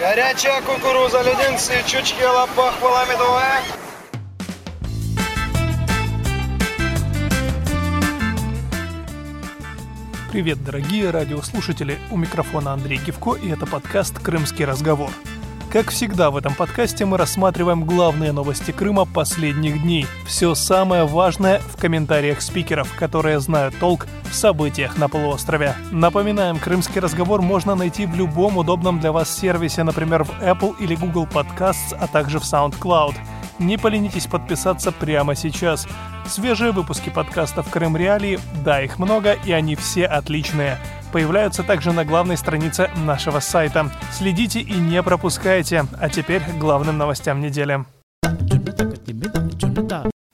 Горячая кукуруза, леденцы, чучки, лопах, медовая. Привет, дорогие радиослушатели! У микрофона Андрей Гивко, и это подкаст «Крымский разговор». Как всегда в этом подкасте мы рассматриваем главные новости Крыма последних дней. Все самое важное в комментариях спикеров, которые знают толк в событиях на полуострове. Напоминаем, крымский разговор можно найти в любом удобном для вас сервисе, например, в Apple или Google Podcasts, а также в SoundCloud. Не поленитесь подписаться прямо сейчас. Свежие выпуски подкастов «Крым Реалии», да, их много, и они все отличные – появляются также на главной странице нашего сайта. Следите и не пропускайте. А теперь к главным новостям недели.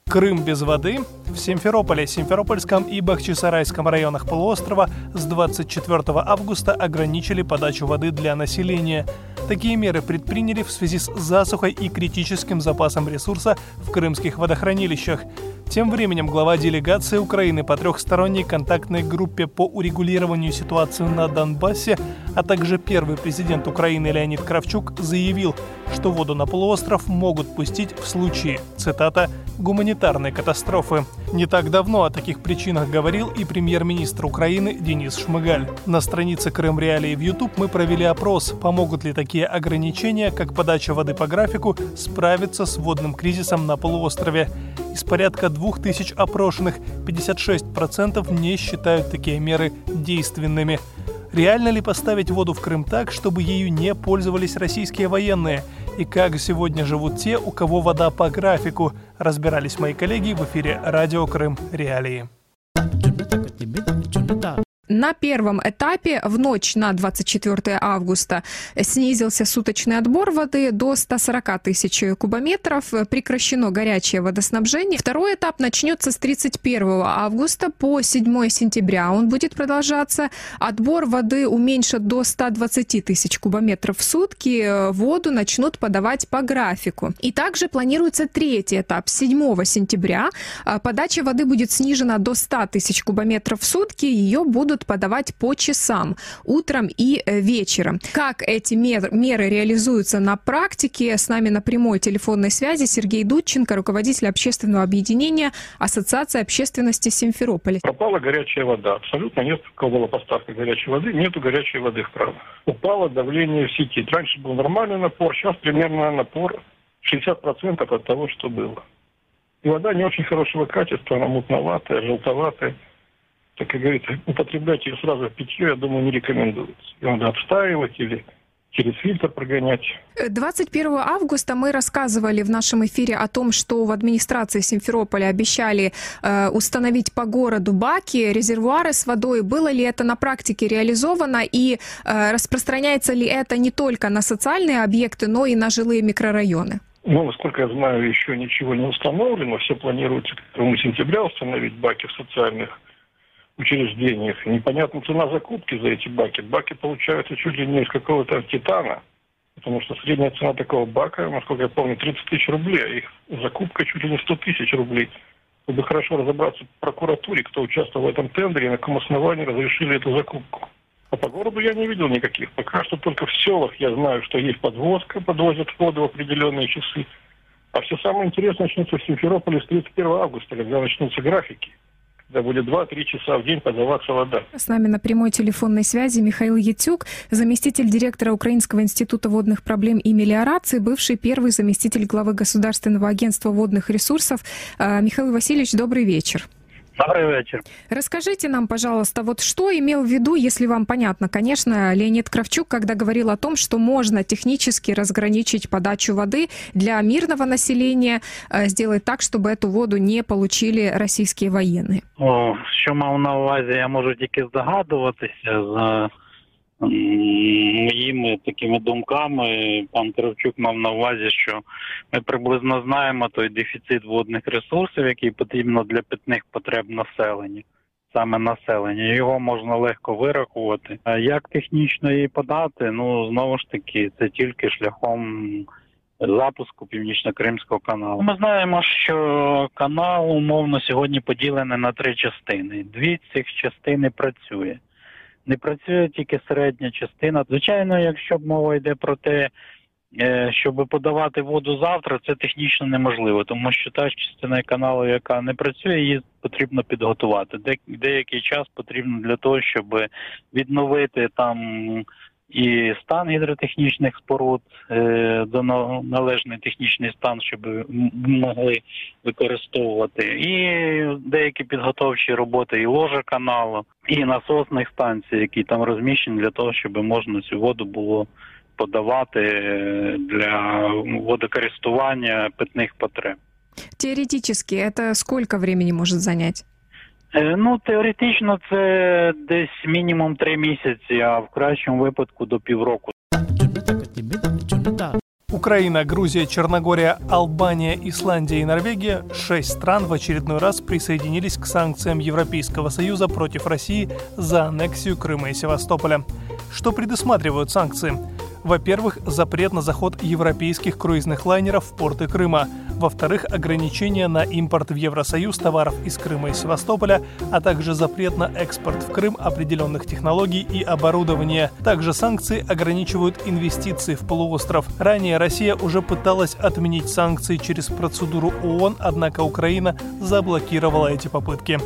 Крым без воды. В Симферополе, Симферопольском и Бахчисарайском районах полуострова с 24 августа ограничили подачу воды для населения. Такие меры предприняли в связи с засухой и критическим запасом ресурса в крымских водохранилищах. Тем временем глава делегации Украины по трехсторонней контактной группе по урегулированию ситуации на Донбассе, а также первый президент Украины Леонид Кравчук заявил, что воду на полуостров могут пустить в случае, цитата, гуманитарной катастрофы. Не так давно о таких причинах говорил и премьер-министр Украины Денис Шмыгаль. На странице Крым Реалии в YouTube мы провели опрос, помогут ли такие ограничения, как подача воды по графику, справиться с водным кризисом на полуострове. Из порядка 2000 опрошенных 56% не считают такие меры действенными. Реально ли поставить воду в Крым так, чтобы ею не пользовались российские военные? И как сегодня живут те, у кого вода по графику? Разбирались мои коллеги в эфире «Радио Крым. Реалии». На первом этапе в ночь на 24 августа снизился суточный отбор воды до 140 тысяч кубометров, прекращено горячее водоснабжение. Второй этап начнется с 31 августа по 7 сентября. Он будет продолжаться. Отбор воды уменьшат до 120 тысяч кубометров в сутки. Воду начнут подавать по графику. И также планируется третий этап. 7 сентября подача воды будет снижена до 100 тысяч кубометров в сутки. Ее будут будут подавать по часам, утром и э, вечером. Как эти мер, меры реализуются на практике, с нами на прямой телефонной связи Сергей Дудченко, руководитель общественного объединения Ассоциации общественности Симферополя. Пропала горячая вода. Абсолютно нет, у кого была поставка горячей воды, нету горячей воды в кранах. Упало давление в сети. Раньше был нормальный напор, сейчас примерно напор 60% от того, что было. И вода не очень хорошего качества, она мутноватая, желтоватая так как говорится, употреблять ее сразу в питье, я думаю, не рекомендуется. Ее надо отстаивать или через фильтр прогонять. 21 августа мы рассказывали в нашем эфире о том, что в администрации Симферополя обещали э, установить по городу баки, резервуары с водой. Было ли это на практике реализовано и э, распространяется ли это не только на социальные объекты, но и на жилые микрорайоны? Ну, насколько я знаю, еще ничего не установлено. Все планируется к 1 сентября установить баки в социальных учреждениях. Непонятна цена закупки за эти баки. Баки получаются чуть ли не из какого-то титана. Потому что средняя цена такого бака, насколько я помню, 30 тысяч рублей, а их закупка чуть ли не 100 тысяч рублей. Чтобы хорошо разобраться в прокуратуре, кто участвовал в этом тендере, на каком основании разрешили эту закупку. А по городу я не видел никаких. Пока что только в селах я знаю, что есть подвозка, подвозят воду в определенные часы. А все самое интересное начнется в Симферополе с 31 августа, когда начнутся графики когда будет 2-3 часа в день подаваться вода. С нами на прямой телефонной связи Михаил Ятюк, заместитель директора Украинского института водных проблем и мелиорации, бывший первый заместитель главы Государственного агентства водных ресурсов. А, Михаил Васильевич, добрый вечер. Добрый вечер. Расскажите нам, пожалуйста, вот что имел в виду, если вам понятно, конечно, Леонид Кравчук, когда говорил о том, что можно технически разграничить подачу воды для мирного населения, э, сделать так, чтобы эту воду не получили российские военные. О, що мав на увазі, я можу тільки здогадуватися за моїми такими думками пан Кравчук мав на увазі, що ми приблизно знаємо той дефіцит водних ресурсів, який потрібно для питних потреб населення. Саме населення, його можна легко вирахувати. А як технічно її подати? Ну знову ж таки, це тільки шляхом запуску північно-кримського каналу. Ми знаємо, що канал умовно сьогодні поділений на три частини. Дві цих частини працює Не працює тільки середня частина. Звичайно, якщо мова йде про те, е, щоб подавати воду завтра, це технічно неможливо, тому що та частина каналу, яка не працює, її потрібно підготувати. деякий час потрібно для того, щоб відновити там і стан гідротехнічних споруд е, до належний технічний стан, щоб могли використовувати, і деякі підготовчі роботи і ложа каналу, і насосних станцій, які там розміщені для того, щоб можна цю воду було подавати е, для водокористування питних потреб. Теоретически это сколько времени может занять? Е, ну, теоретично це десь мінімум три місяці, а в кращому випадку до півроку. Украина, Грузия, Черногория, Албания, Исландия и Норвегия – шесть стран в очередной раз присоединились к санкциям Европейского Союза против России за аннексию Крыма и Севастополя. Что предусматривают санкции? Во-первых, запрет на заход европейских круизных лайнеров в порты Крыма. Во-вторых, ограничения на импорт в Евросоюз товаров из Крыма и Севастополя, а также запрет на экспорт в Крым определенных технологий и оборудования. Также санкции ограничивают инвестиции в полуостров. Ранее Россия уже пыталась отменить санкции через процедуру ООН, однако Украина заблокировала эти попытки.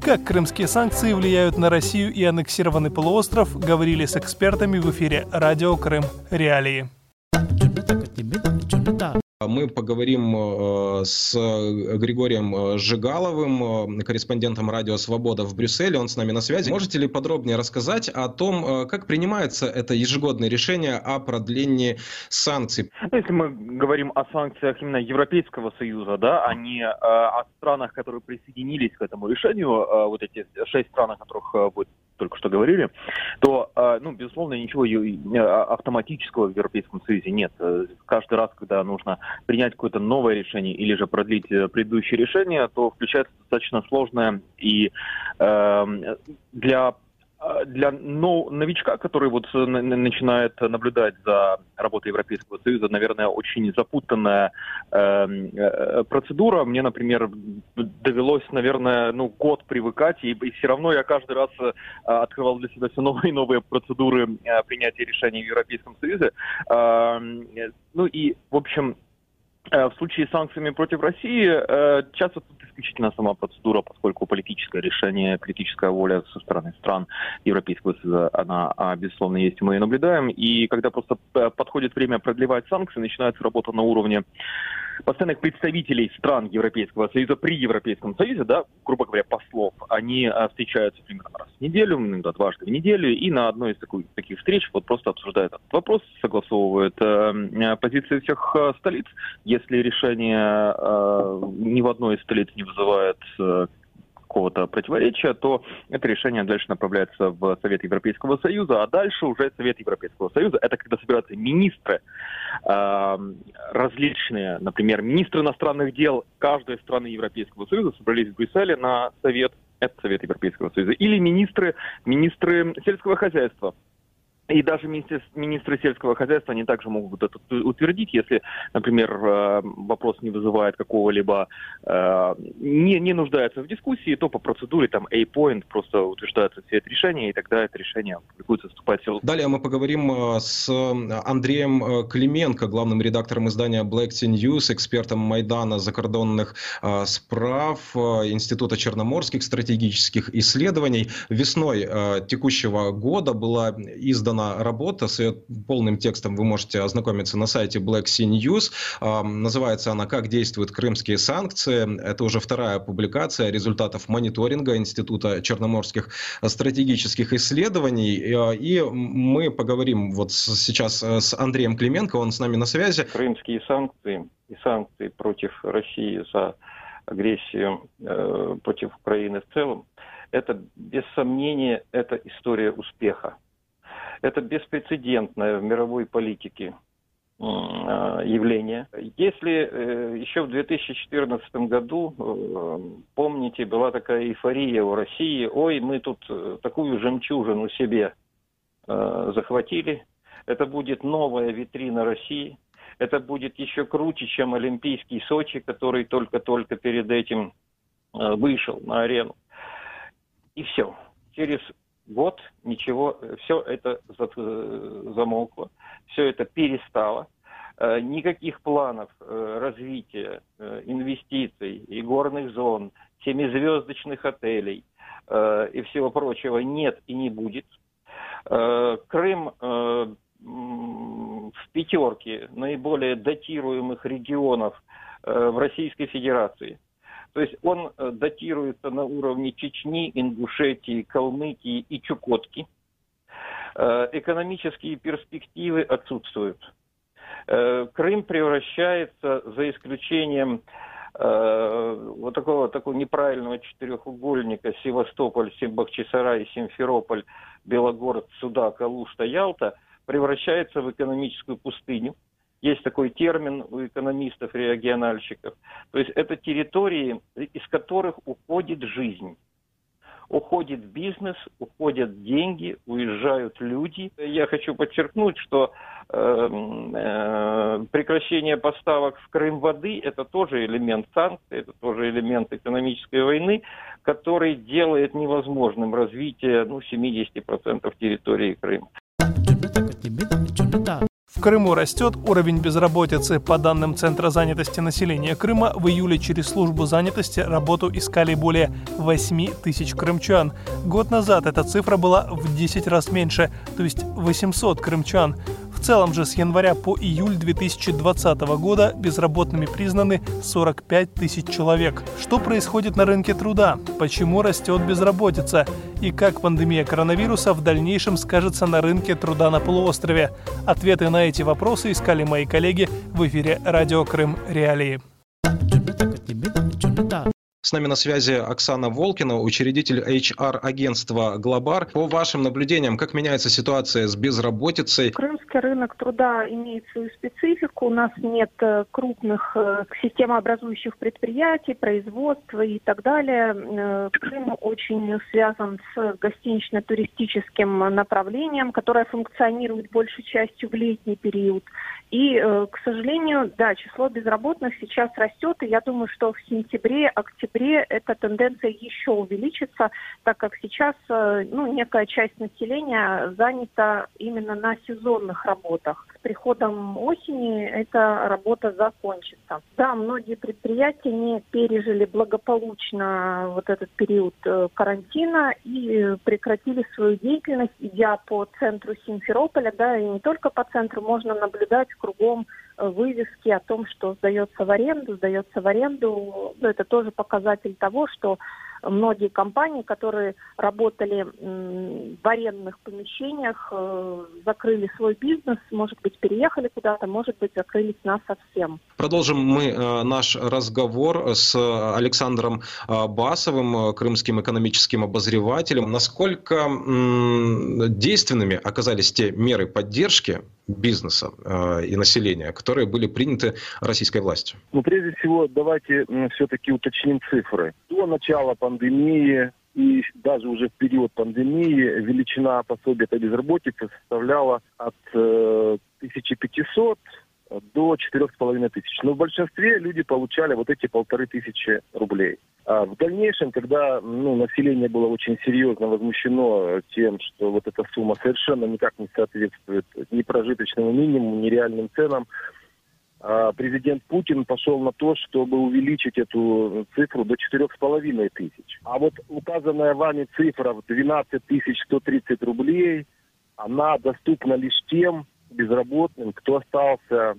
Как крымские санкции влияют на Россию и аннексированный полуостров, говорили с экспертами в эфире «Радио Крым. Реалии». Мы поговорим э, с Григорием э, Жигаловым, э, корреспондентом «Радио Свобода» в Брюсселе. Он с нами на связи. Можете ли подробнее рассказать о том, как принимается это ежегодное решение о продлении санкций? Ну, если мы говорим о санкциях именно Европейского Союза, да, а не о странах, которые присоединились к этому решению, вот эти шесть стран, о которых вы только что говорили, то, ну, безусловно, ничего автоматического в Европейском Союзе нет. Каждый раз, когда нужно принять какое-то новое решение или же продлить э, предыдущее решение, то включается достаточно сложное и э, для э, для новичка, который вот начинает наблюдать за работой Европейского Союза, наверное, очень запутанная эм, э, процедура. Мне, например, довелось, наверное, ну, год привыкать, и, и все равно я каждый раз э, открывал для себя все новые и новые процедуры э, принятия решений в Европейском Союзе. Э, ну и, в общем, Э, в случае с санкциями против России э, часто тут исключительно сама процедура, поскольку политическое решение, политическая воля со стороны стран Европейского Союза, она, а, безусловно, есть, мы ее наблюдаем. И когда просто э, подходит время продлевать санкции, начинается работа на уровне постоянных представителей стран Европейского Союза при Европейском Союзе, да, грубо говоря, послов, они а, встречаются примерно раз в неделю, иногда дважды в неделю, и на одной из таких, таких встреч вот просто обсуждают этот вопрос, согласовывают э, позиции всех э, столиц. Если решение э, ни в одной из столиц не вызывает э, какого-то противоречия, то это решение дальше направляется в Совет Европейского Союза, а дальше уже Совет Европейского Союза, это когда собираются министры э, различные, например, министры иностранных дел каждой страны Европейского Союза собрались в Брюсселе на Совет. Это Совет Европейского Союза, или министры, министры сельского хозяйства и даже министры, сельского хозяйства, они также могут это утвердить, если, например, э, вопрос не вызывает какого-либо, э, не, не нуждается в дискуссии, то по процедуре там A-point просто утверждается все это решение, и тогда это решение публикуется, вступает в силу. Далее мы поговорим э, с Андреем Клименко, главным редактором издания Black Sea News, экспертом Майдана закордонных справ Института Черноморских стратегических исследований. Весной текущего года была издана издана работа, с ее полным текстом вы можете ознакомиться на сайте Black Sea News. Называется она «Как действуют крымские санкции». Это уже вторая публикация результатов мониторинга Института черноморских стратегических исследований. И мы поговорим вот сейчас с Андреем Клименко, он с нами на связи. Крымские санкции и санкции против России за агрессию э, против Украины в целом, это без сомнения это история успеха. Это беспрецедентное в мировой политике а, явление. Если э, еще в 2014 году, э, помните, была такая эйфория у России, ой, мы тут э, такую жемчужину себе захватили, это будет новая витрина России, это будет еще круче, чем Олимпийский Сочи, который только-только перед этим вышел на арену. И все. Через год ничего, все это замолкло, все это перестало. Никаких планов развития инвестиций и горных зон, семизвездочных отелей и всего прочего нет и не будет. Крым в пятерке наиболее датируемых регионов в Российской Федерации – то есть он э, датируется на уровне Чечни, Ингушетии, Калмыкии и Чукотки. Э, экономические перспективы отсутствуют. Э, Крым превращается, за исключением вот такого, такого неправильного четырехугольника Севастополь, Бахчисарай, Симферополь, Белогород, Судак, Алушта, Ялта, превращается в экономическую пустыню – есть такой термин у экономистов, региональщиков. То есть это территории, из которых уходит жизнь. Уходит бизнес, уходят деньги, уезжают люди. Я хочу подчеркнуть, что э, э, прекращение поставок в Крым воды – это тоже элемент санкций, это тоже элемент экономической войны, который делает невозможным развитие ну, 70% территории Крыма. В Крыму растет уровень безработицы. По данным Центра занятости населения Крыма, в июле через службу занятости работу искали более 8 тысяч крымчан. Год назад эта цифра была в 10 раз меньше, то есть 800 крымчан. В целом же с января по июль 2020 года безработными признаны 45 тысяч человек. Что происходит на рынке труда? Почему растет безработица? И как пандемия коронавируса в дальнейшем скажется на рынке труда на полуострове? Ответы на эти вопросы искали мои коллеги в эфире «Радио Крым. Реалии». С нами на связи Оксана Волкина, учредитель HR-агентства «Глобар». По вашим наблюдениям, как меняется ситуация с безработицей? Крымский рынок труда имеет свою специфику. У нас нет э, крупных э, системообразующих предприятий, производства и так далее. Э, Крым очень связан с гостинично-туристическим направлением, которое функционирует большей частью в летний период. И, к сожалению, да, число безработных сейчас растет, и я думаю, что в сентябре, октябре октябре эта тенденция еще увеличится, так как сейчас э, ну, некая часть населения занята именно на сезонных работах. Приходом осени эта работа закончится. Да, многие предприятия не пережили благополучно вот этот период э, карантина и прекратили свою деятельность, идя по центру Симферополя, да, и не только по центру, можно наблюдать кругом э, вывески о том, что сдается в аренду, сдается в аренду. Ну, это тоже показатель того, что многие компании, которые работали в арендных помещениях, э, закрыли свой бизнес, может быть, переехали куда-то, может быть, закрылись нас совсем. Продолжим мы э, наш разговор с Александром э, Басовым, крымским экономическим обозревателем. Насколько действенными оказались те меры поддержки бизнеса и населения, которые были приняты российской властью? Ну, прежде всего, давайте все-таки уточним цифры. До начала пандемии и даже уже в период пандемии величина пособия по безработице составляла от э, 1500 до четырех с половиной тысяч. Но в большинстве люди получали вот эти полторы тысячи рублей. А в дальнейшем, когда ну, население было очень серьезно возмущено тем, что вот эта сумма совершенно никак не соответствует ни прожиточному минимуму, ни реальным ценам, а президент Путин пошел на то, чтобы увеличить эту цифру до 4,5 тысяч. А вот указанная вами цифра в 12 130 рублей, она доступна лишь тем безработным, кто остался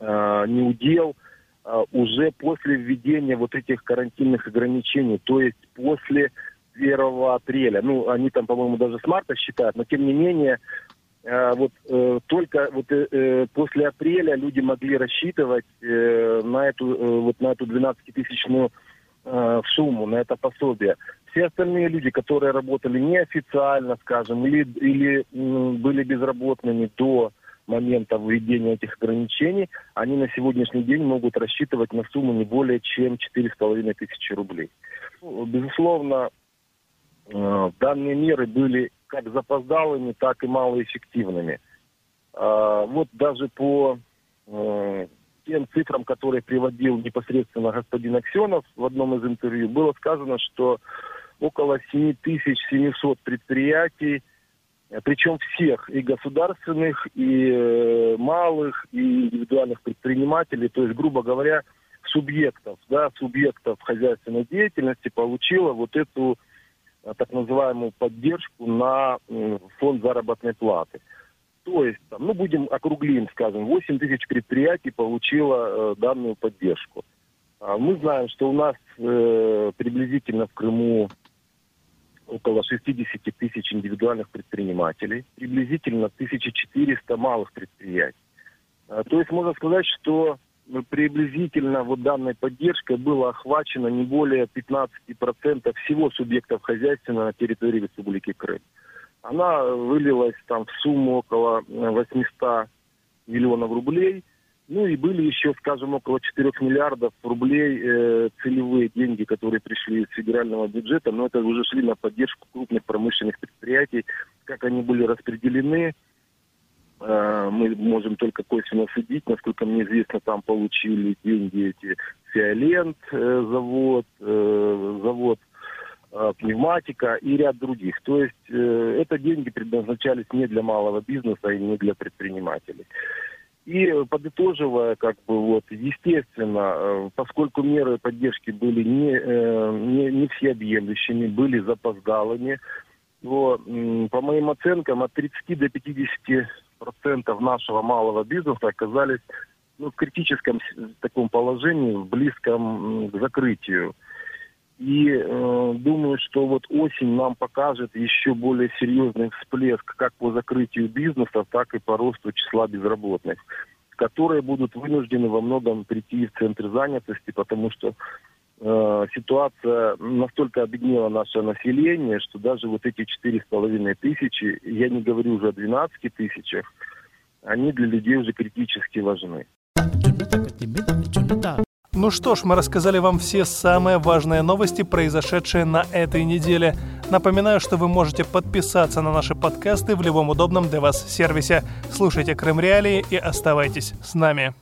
э, неудел э, уже после введения вот этих карантинных ограничений, то есть после 1 апреля. Ну, они там, по-моему, даже с марта считают, но тем не менее а, вот э, только вот э, э, после апреля люди могли рассчитывать э, на эту э, вот на эту 12-тысячную э, сумму, на это пособие. Все остальные люди, которые работали неофициально, скажем, или, или были безработными до момента введения этих ограничений, они на сегодняшний день могут рассчитывать на сумму не более чем 4,5 тысячи рублей. Ну, безусловно, э, данные меры были как запоздалыми, так и малоэффективными. А, вот даже по э, тем цифрам, которые приводил непосредственно господин Аксенов в одном из интервью, было сказано, что около 7700 предприятий, причем всех, и государственных, и э, малых, и индивидуальных предпринимателей, то есть, грубо говоря, субъектов, да, субъектов хозяйственной деятельности получила вот эту э, так называемую поддержку на э, фонд заработной платы. То есть, там, ну, будем округлим, скажем, 8 тысяч предприятий получило э, данную поддержку. А мы знаем, что у нас э, приблизительно в Крыму около 60 тысяч индивидуальных предпринимателей, приблизительно 1400 малых предприятий. А, то есть можно сказать, что приблизительно вот данной поддержкой было охвачено не более 15% всего субъектов хозяйства на территории Республики Крым. Она вылилась там в сумму около 800 миллионов рублей. Ну и были еще, скажем, около 4 миллиардов рублей э, целевые деньги, которые пришли из федерального бюджета, но это уже шли на поддержку крупных промышленных предприятий. Как они были распределены, э, мы можем только косвенно судить. Насколько мне известно, там получили деньги эти Фиолент э, завод, э, завод Э, пневматика и ряд других. То есть э, это деньги предназначались не для малого бизнеса и не для предпринимателей. И подытоживая, как бы вот, естественно, э, поскольку меры поддержки были не, э, не, не всеобъемлющими, были запоздалыми, то, по моим оценкам, от 30 до 50 процентов нашего малого бизнеса оказались ну, в критическом таком положении, близком к закрытию. И э, думаю, что вот осень нам покажет еще более серьезный всплеск как по закрытию бизнеса, так и по росту числа безработных, которые будут вынуждены во многом прийти в центр занятости, потому что э, ситуация настолько обеднела наше население, что даже вот эти четыре с половиной тысячи, я не говорю уже о 12 тысячах, они для людей уже критически важны. Ну что ж, мы рассказали вам все самые важные новости, произошедшие на этой неделе. Напоминаю, что вы можете подписаться на наши подкасты в любом удобном для вас сервисе. Слушайте Крым Реалии и оставайтесь с нами.